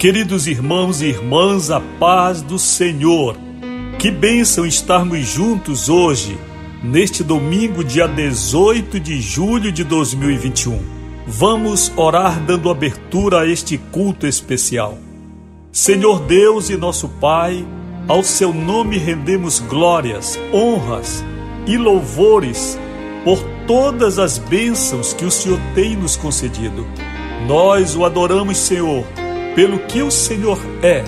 Queridos irmãos e irmãs, a paz do Senhor. Que bênção estarmos juntos hoje, neste domingo, dia 18 de julho de 2021. Vamos orar dando abertura a este culto especial. Senhor Deus e nosso Pai, ao seu nome rendemos glórias, honras e louvores por todas as bênçãos que o Senhor tem nos concedido. Nós o adoramos, Senhor pelo que o Senhor é,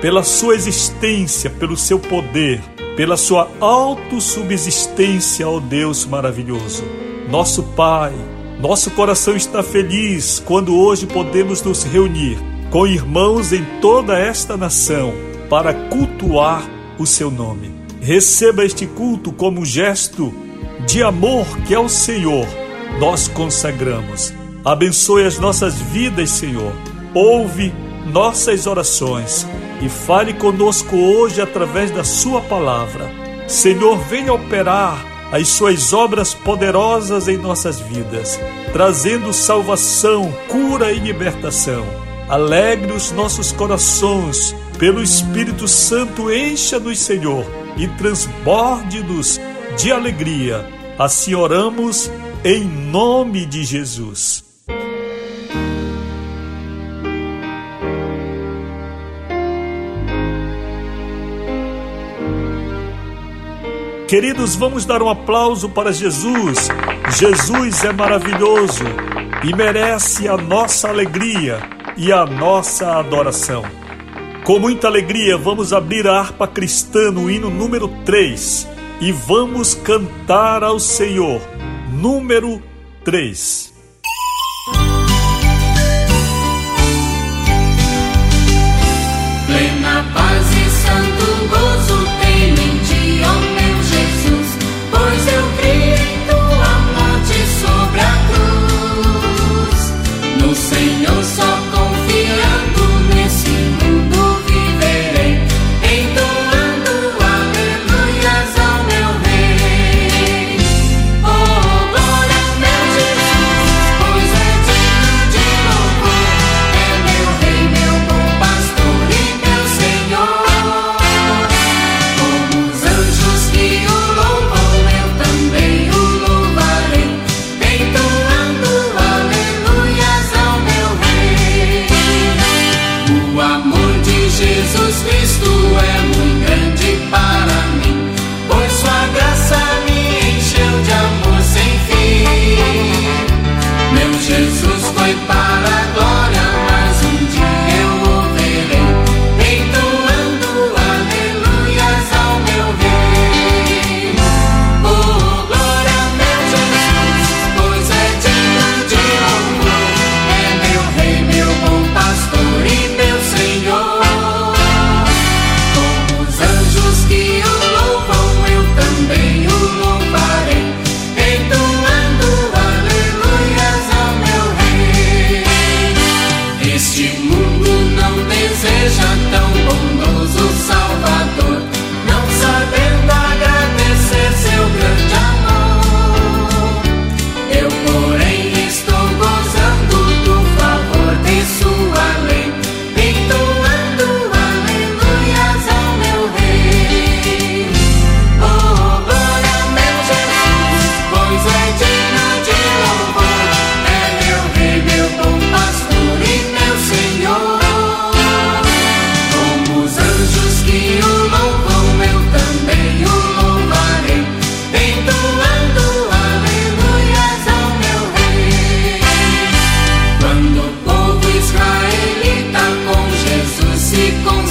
pela sua existência, pelo seu poder, pela sua autossubsistência, ó Deus maravilhoso. Nosso Pai, nosso coração está feliz quando hoje podemos nos reunir com irmãos em toda esta nação para cultuar o seu nome. Receba este culto como um gesto de amor que ao Senhor nós consagramos. Abençoe as nossas vidas, Senhor. Ouve nossas orações e fale conosco hoje através da Sua palavra. Senhor, venha operar as Suas obras poderosas em nossas vidas, trazendo salvação, cura e libertação. Alegre os nossos corações, pelo Espírito Santo, encha-nos, Senhor, e transborde-nos de alegria. Assim oramos em nome de Jesus. Queridos, vamos dar um aplauso para Jesus. Jesus é maravilhoso e merece a nossa alegria e a nossa adoração. Com muita alegria, vamos abrir a harpa cristã no hino número 3 e vamos cantar ao Senhor. Número 3.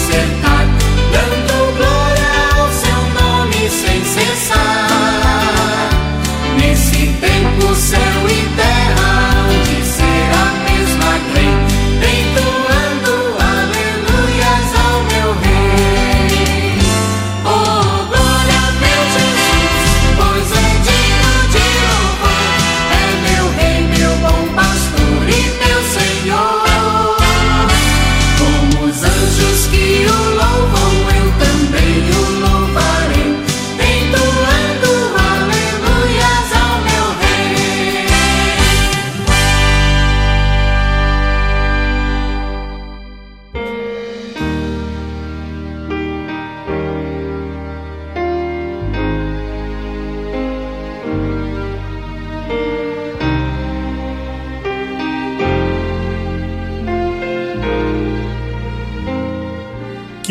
sẽ tan. Đơn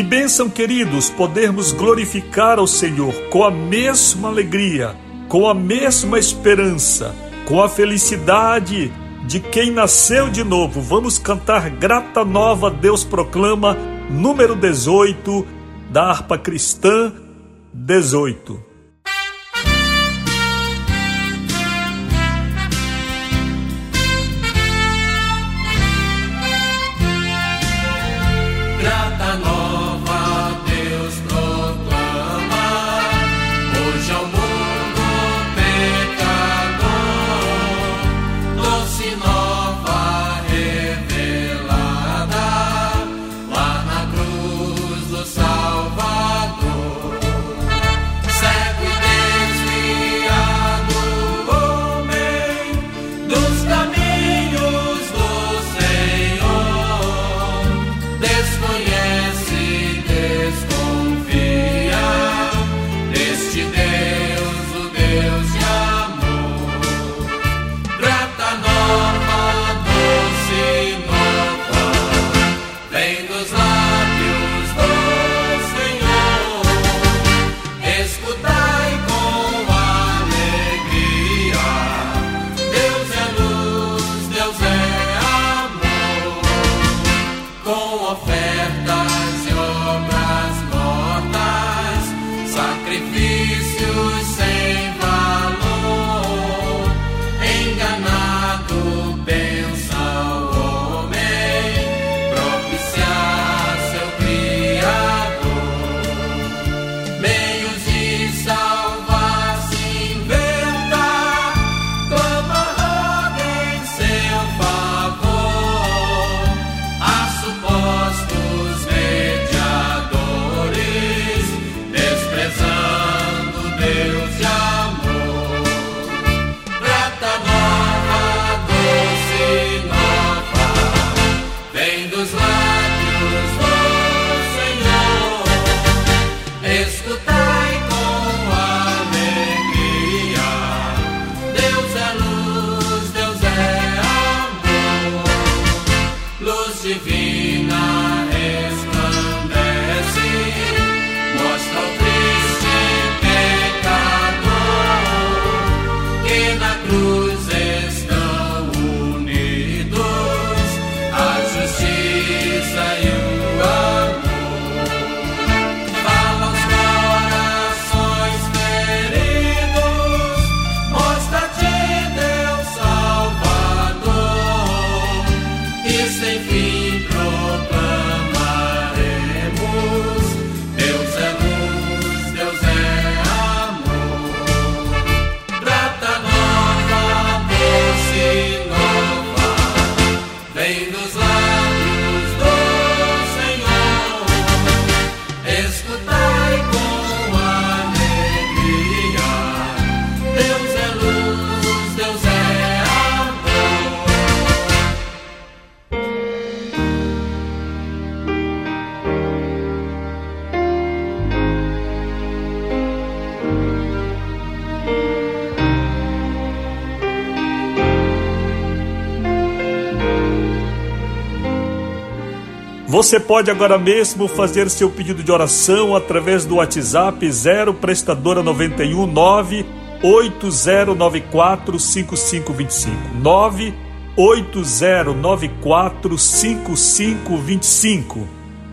bênção, queridos, podermos glorificar ao Senhor com a mesma alegria, com a mesma esperança, com a felicidade de quem nasceu de novo. Vamos cantar Grata Nova, Deus proclama, número 18, da harpa cristã 18. Você pode agora mesmo fazer seu pedido de oração através do WhatsApp 0 prestadora 91 9 8094 5525 9 8094 5525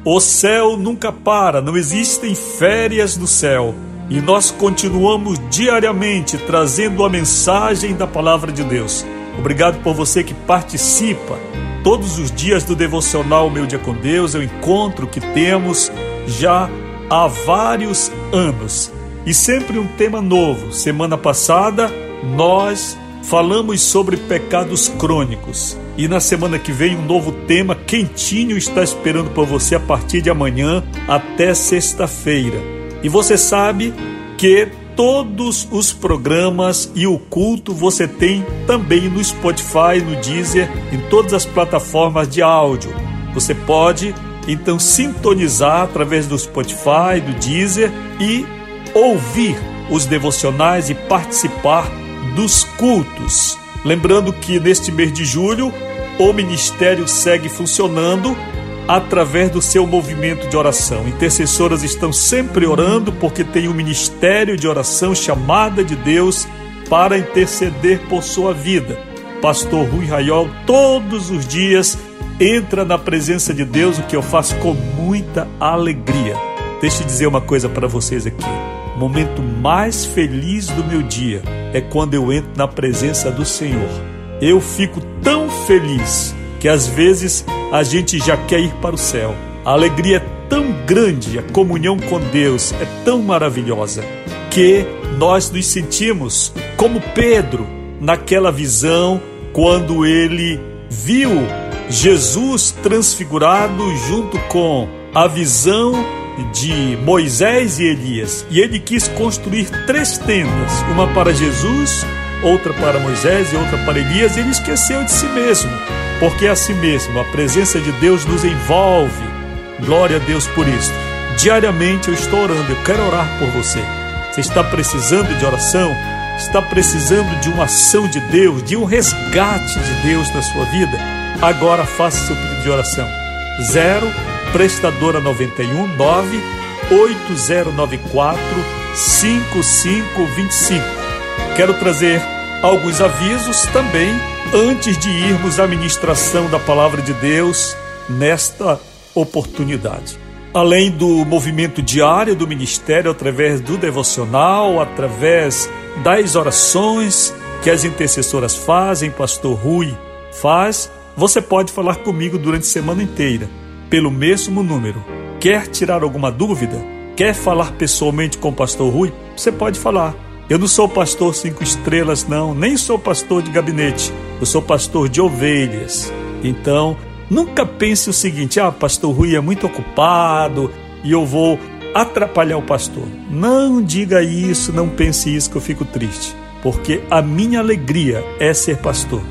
O céu nunca para, não existem férias no céu. E nós continuamos diariamente trazendo a mensagem da palavra de Deus. Obrigado por você que participa Todos os dias do devocional Meu Dia com Deus, é o encontro que temos já há vários anos. E sempre um tema novo. Semana passada nós falamos sobre pecados crônicos. E na semana que vem um novo tema quentinho está esperando por você a partir de amanhã até sexta-feira. E você sabe que todos os programas e o culto você tem também no Spotify, no Deezer, em todas as plataformas de áudio. Você pode então sintonizar através do Spotify, do Deezer e ouvir os devocionais e participar dos cultos. Lembrando que neste mês de julho o ministério segue funcionando através do seu movimento de oração. Intercessoras estão sempre orando porque tem um ministério de oração chamada de Deus para interceder por sua vida. Pastor Rui Raiol todos os dias entra na presença de Deus, o que eu faço com muita alegria. Deixa eu dizer uma coisa para vocês aqui. O momento mais feliz do meu dia é quando eu entro na presença do Senhor. Eu fico tão feliz que às vezes a gente já quer ir para o céu. A alegria é tão grande, a comunhão com Deus é tão maravilhosa que nós nos sentimos como Pedro naquela visão quando ele viu Jesus transfigurado junto com a visão de Moisés e Elias. E ele quis construir três tendas: uma para Jesus, outra para Moisés e outra para Elias. E ele esqueceu de si mesmo, porque é assim mesmo, a presença de Deus nos envolve. Glória a Deus por isso. Diariamente eu estou orando, eu quero orar por você. Você está precisando de oração? Está precisando de uma ação de Deus, de um resgate de Deus na sua vida? Agora faça seu pedido de oração. 0 prestadora 91 9 8094 5525. Quero trazer alguns avisos também antes de irmos à ministração da palavra de Deus nesta oportunidade. Além do movimento diário do ministério através do devocional, através das orações que as intercessoras fazem, pastor Rui faz, você pode falar comigo durante a semana inteira pelo mesmo número. Quer tirar alguma dúvida? Quer falar pessoalmente com o pastor Rui? Você pode falar. Eu não sou pastor cinco estrelas, não, nem sou pastor de gabinete. Eu sou pastor de ovelhas. Então, nunca pense o seguinte: ah, pastor Rui é muito ocupado e eu vou atrapalhar o pastor. Não diga isso, não pense isso, que eu fico triste. Porque a minha alegria é ser pastor.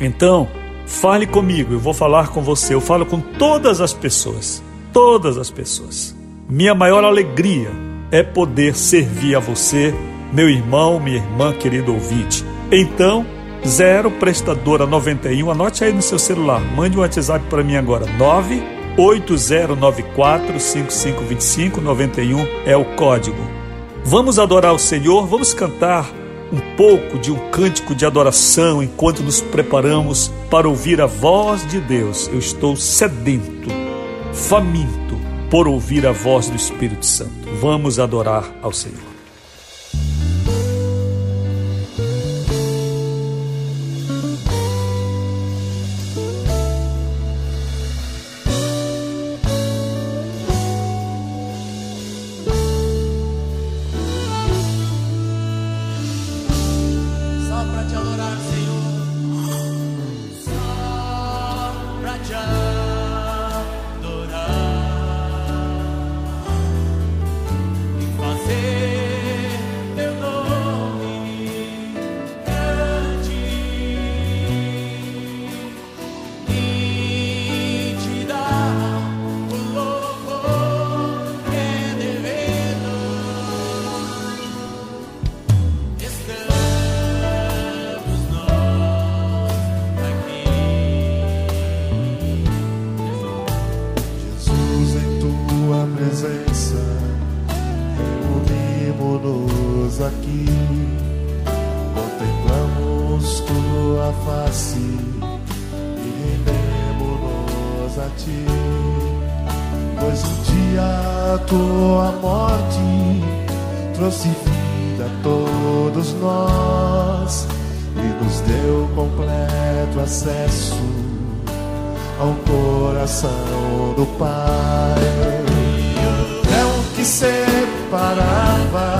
Então, Fale comigo, eu vou falar com você. Eu falo com todas as pessoas. Todas as pessoas. Minha maior alegria é poder servir a você, meu irmão, minha irmã, querido ouvinte. Então, zero prestadora 91, anote aí no seu celular, mande um WhatsApp para mim agora, 98094 5525 91 é o código. Vamos adorar o Senhor, vamos cantar um pouco de um cântico de adoração enquanto nos preparamos para ouvir a voz de Deus. Eu estou sedento, faminto por ouvir a voz do Espírito Santo. Vamos adorar ao Senhor. aqui, contemplamos tua face e rendemos-nos a ti. Pois um dia a tua morte trouxe vida a todos nós e nos deu completo acesso ao coração do Pai. que separaba.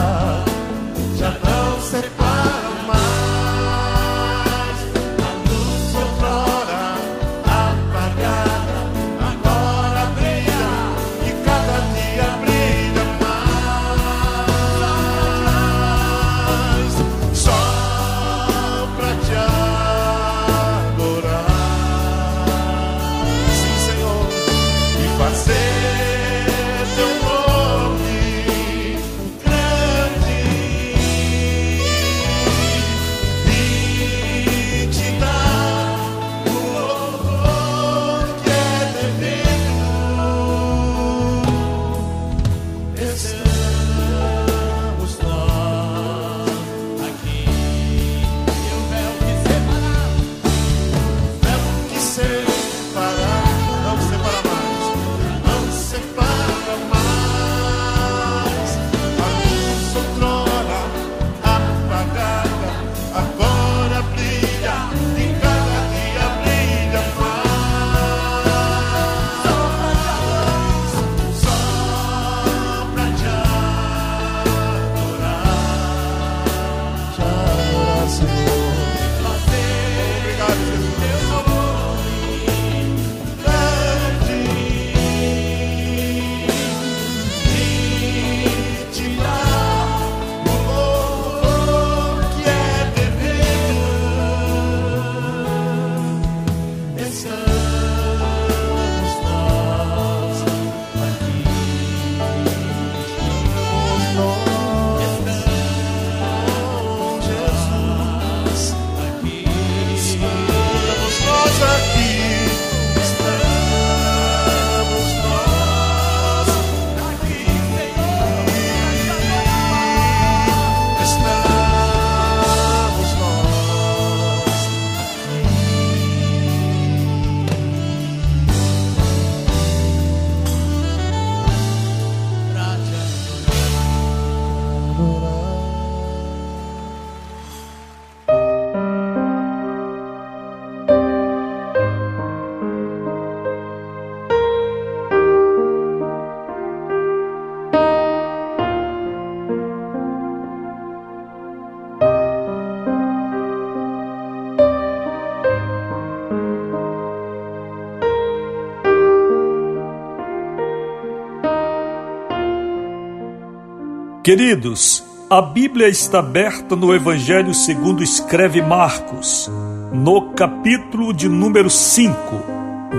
Queridos, a Bíblia está aberta no Evangelho segundo escreve Marcos, no capítulo de número 5,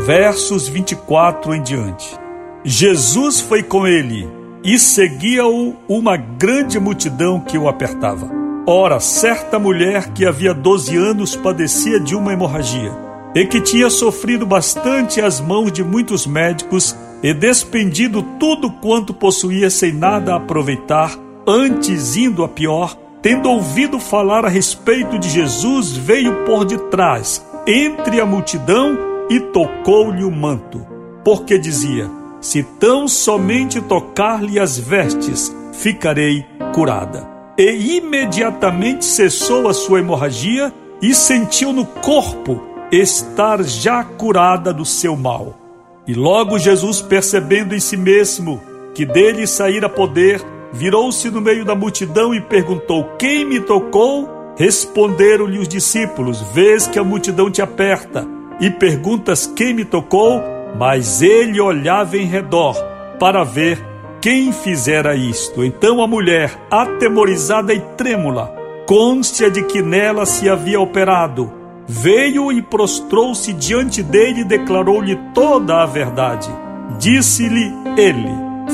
versos 24 em diante. Jesus foi com ele e seguia-o uma grande multidão que o apertava. Ora, certa mulher que havia 12 anos padecia de uma hemorragia e que tinha sofrido bastante às mãos de muitos médicos e despendido tudo quanto possuía sem nada aproveitar, antes indo a pior, tendo ouvido falar a respeito de Jesus, veio por detrás, entre a multidão, e tocou-lhe o manto, porque dizia: Se tão somente tocar-lhe as vestes, ficarei curada. E imediatamente cessou a sua hemorragia e sentiu no corpo estar já curada do seu mal. E logo Jesus, percebendo em si mesmo que dele saíra poder, virou-se no meio da multidão e perguntou: Quem me tocou? Responderam-lhe os discípulos: Vês que a multidão te aperta e perguntas quem me tocou? Mas ele olhava em redor para ver quem fizera isto. Então a mulher, atemorizada e trêmula, conste de que nela se havia operado veio e prostrou-se diante dele e declarou-lhe toda a verdade. Disse-lhe ele: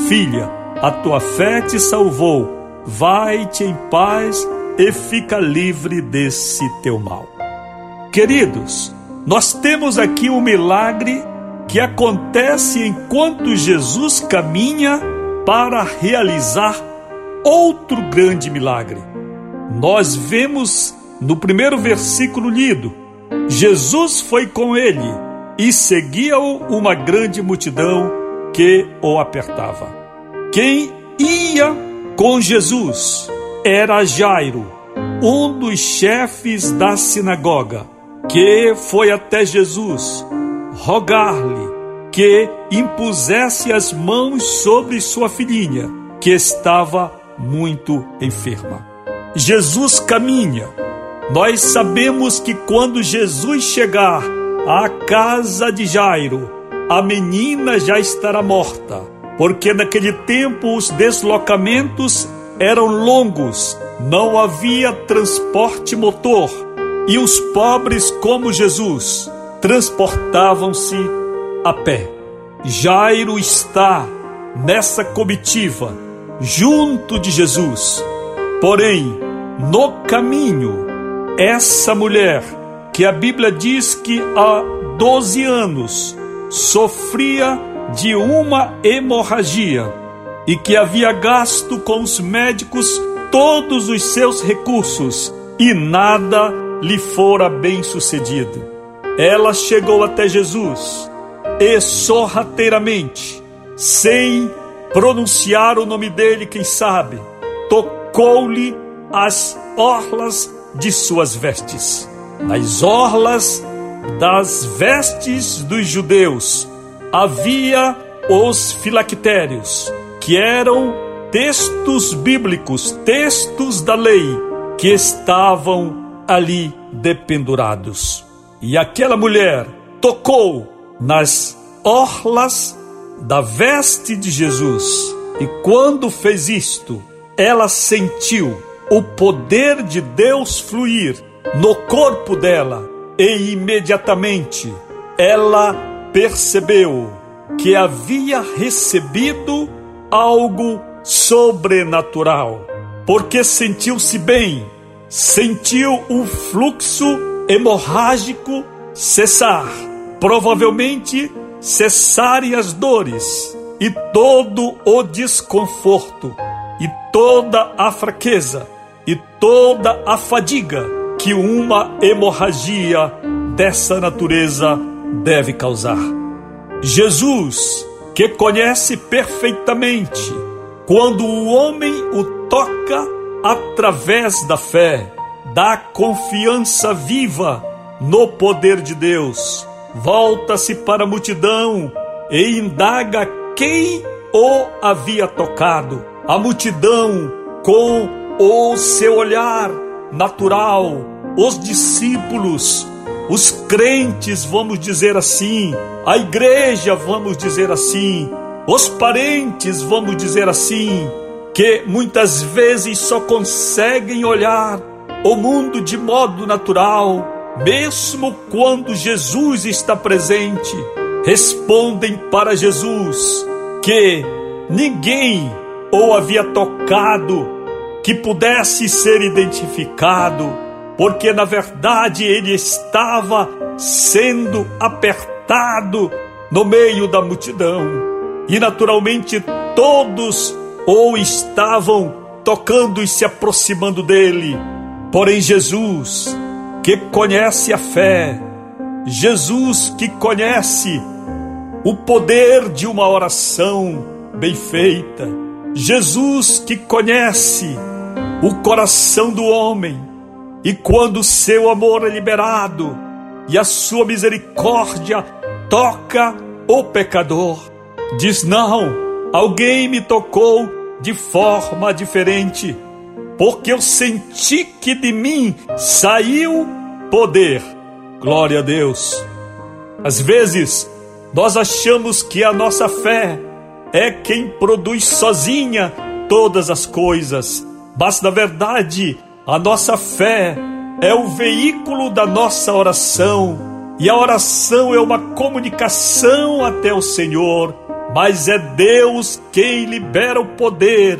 Filha, a tua fé te salvou, vai-te em paz e fica livre desse teu mal. Queridos, nós temos aqui um milagre que acontece enquanto Jesus caminha para realizar outro grande milagre. Nós vemos no primeiro versículo lido Jesus foi com ele e seguia-o uma grande multidão que o apertava. Quem ia com Jesus era Jairo, um dos chefes da sinagoga, que foi até Jesus rogar-lhe que impusesse as mãos sobre sua filhinha, que estava muito enferma. Jesus caminha nós sabemos que quando Jesus chegar à casa de Jairo, a menina já estará morta, porque naquele tempo os deslocamentos eram longos, não havia transporte motor e os pobres, como Jesus, transportavam-se a pé. Jairo está nessa comitiva, junto de Jesus, porém, no caminho, essa mulher, que a Bíblia diz que há 12 anos sofria de uma hemorragia e que havia gasto com os médicos todos os seus recursos e nada lhe fora bem sucedido. Ela chegou até Jesus e sorrateiramente, sem pronunciar o nome dele, quem sabe, tocou-lhe as orlas de suas vestes. Nas orlas das vestes dos judeus havia os filactérios, que eram textos bíblicos, textos da lei, que estavam ali dependurados. E aquela mulher tocou nas orlas da veste de Jesus. E quando fez isto, ela sentiu o poder de Deus fluir no corpo dela e imediatamente ela percebeu que havia recebido algo sobrenatural, porque sentiu-se bem, sentiu o fluxo hemorrágico cessar, provavelmente cessarem as dores e todo o desconforto e toda a fraqueza e toda a fadiga que uma hemorragia dessa natureza deve causar. Jesus, que conhece perfeitamente quando o homem o toca através da fé, da confiança viva no poder de Deus, volta-se para a multidão e indaga quem o havia tocado. A multidão, com o seu olhar natural, os discípulos, os crentes, vamos dizer assim, a igreja, vamos dizer assim, os parentes, vamos dizer assim, que muitas vezes só conseguem olhar o mundo de modo natural, mesmo quando Jesus está presente, respondem para Jesus que ninguém ou havia tocado que pudesse ser identificado, porque na verdade ele estava sendo apertado no meio da multidão e naturalmente todos ou estavam tocando e se aproximando dele. Porém, Jesus, que conhece a fé, Jesus que conhece o poder de uma oração bem feita, Jesus que conhece o coração do homem, e quando o seu amor é liberado e a sua misericórdia toca o pecador, diz: Não, alguém me tocou de forma diferente, porque eu senti que de mim saiu poder. Glória a Deus. Às vezes, nós achamos que a nossa fé é quem produz sozinha todas as coisas mas na verdade a nossa fé é o veículo da nossa oração, e a oração é uma comunicação até o Senhor, mas é Deus quem libera o poder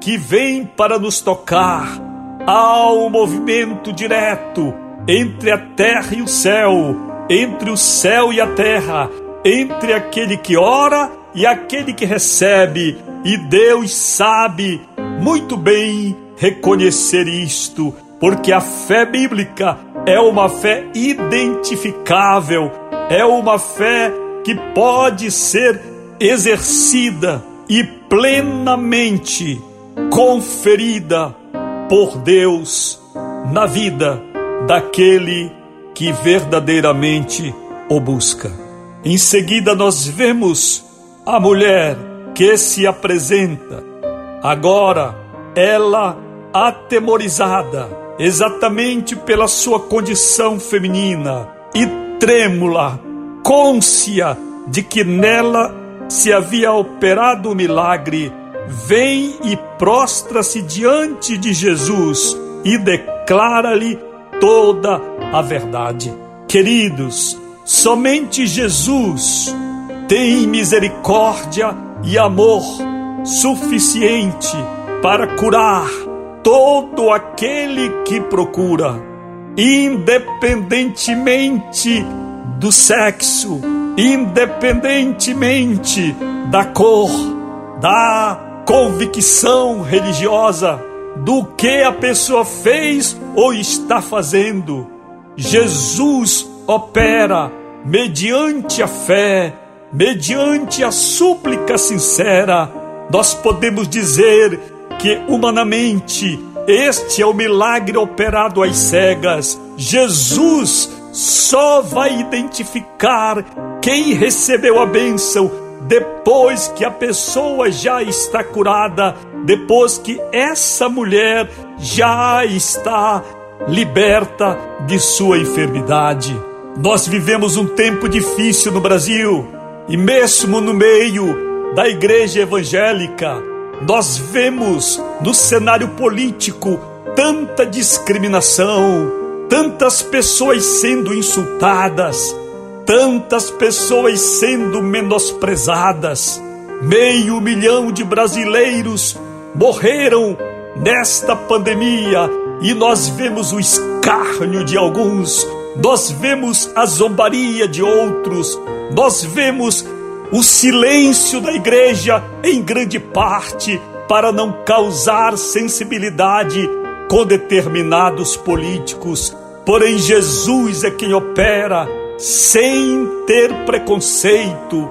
que vem para nos tocar. Há um movimento direto entre a terra e o céu, entre o céu e a terra, entre aquele que ora e aquele que recebe, e Deus sabe muito bem reconhecer isto, porque a fé bíblica é uma fé identificável, é uma fé que pode ser exercida e plenamente conferida por Deus na vida daquele que verdadeiramente o busca. Em seguida, nós vemos a mulher que se apresenta agora ela atemorizada, exatamente pela sua condição feminina e trêmula, côncia de que nela se havia operado o milagre, vem e prostra-se diante de Jesus e declara-lhe toda a verdade. Queridos, somente Jesus tem misericórdia e amor suficiente para curar todo aquele que procura, independentemente do sexo, independentemente da cor, da convicção religiosa, do que a pessoa fez ou está fazendo. Jesus opera mediante a fé, mediante a súplica sincera. Nós podemos dizer que humanamente Este é o milagre operado às cegas. Jesus só vai identificar quem recebeu a bênção depois que a pessoa já está curada, depois que essa mulher já está liberta de sua enfermidade. Nós vivemos um tempo difícil no Brasil e, mesmo no meio da igreja evangélica, nós vemos no cenário político tanta discriminação, tantas pessoas sendo insultadas, tantas pessoas sendo menosprezadas. Meio milhão de brasileiros morreram nesta pandemia e nós vemos o escárnio de alguns nós vemos a zombaria de outros, nós vemos o silêncio da igreja em grande parte para não causar sensibilidade com determinados políticos. Porém, Jesus é quem opera sem ter preconceito.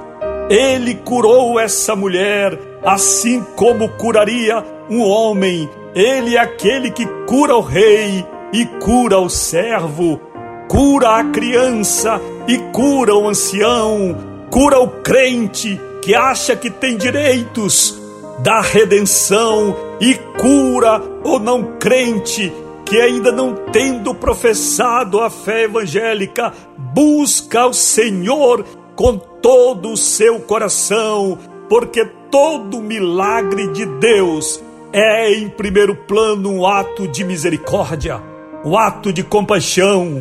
Ele curou essa mulher, assim como curaria um homem. Ele é aquele que cura o rei e cura o servo cura a criança e cura o ancião, cura o crente que acha que tem direitos da redenção e cura o não crente que ainda não tendo professado a fé evangélica, busca o Senhor com todo o seu coração, porque todo milagre de Deus é em primeiro plano um ato de misericórdia, um ato de compaixão,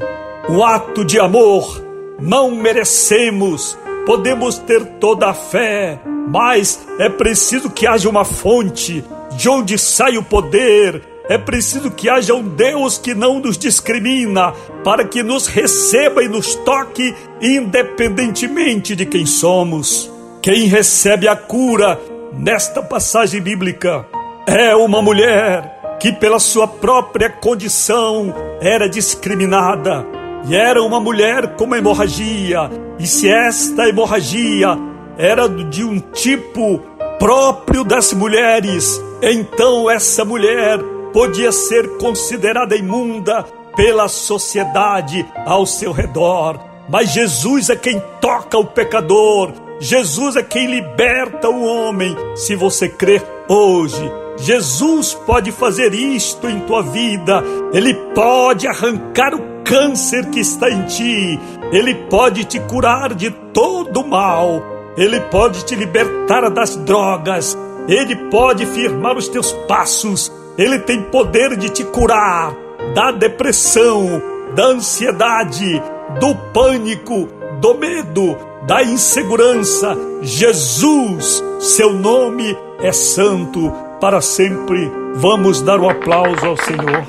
um ato de amor. Não merecemos, podemos ter toda a fé, mas é preciso que haja uma fonte de onde sai o poder. É preciso que haja um Deus que não nos discrimina, para que nos receba e nos toque, independentemente de quem somos. Quem recebe a cura nesta passagem bíblica é uma mulher que, pela sua própria condição, era discriminada e era uma mulher com uma hemorragia, e se esta hemorragia era de um tipo próprio das mulheres, então essa mulher podia ser considerada imunda pela sociedade ao seu redor. Mas Jesus é quem toca o pecador, Jesus é quem liberta o homem. Se você crer hoje, Jesus pode fazer isto em tua vida, Ele pode arrancar o câncer que está em ti, Ele pode te curar de todo mal, Ele pode te libertar das drogas, Ele pode firmar os teus passos, Ele tem poder de te curar da depressão, da ansiedade, do pânico, do medo, da insegurança. Jesus, seu nome é santo para sempre. Vamos dar um aplauso ao Senhor.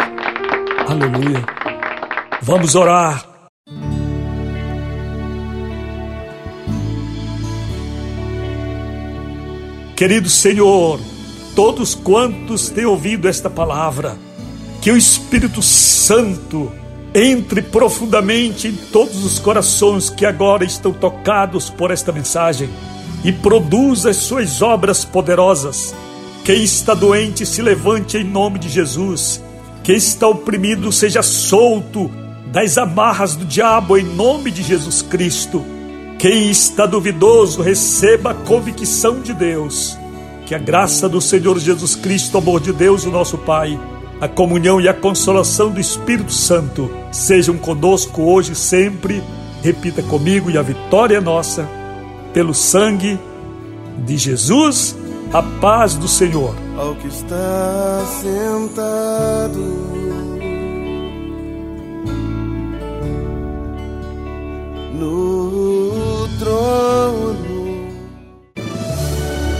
Aleluia. Vamos orar. Querido Senhor, todos quantos têm ouvido esta palavra, que o Espírito Santo entre profundamente em todos os corações que agora estão tocados por esta mensagem e produza as suas obras poderosas. Quem está doente se levante em nome de Jesus. Quem está oprimido seja solto das amarras do diabo em nome de Jesus Cristo. Quem está duvidoso, receba a convicção de Deus. Que a graça do Senhor Jesus Cristo, o amor de Deus, o nosso Pai, a comunhão e a consolação do Espírito Santo sejam conosco hoje e sempre. Repita comigo e a vitória é nossa. Pelo sangue de Jesus, a paz do Senhor. Ao que está sentado no trono.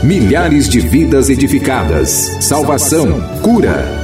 Milhares de vidas edificadas, salvação, cura.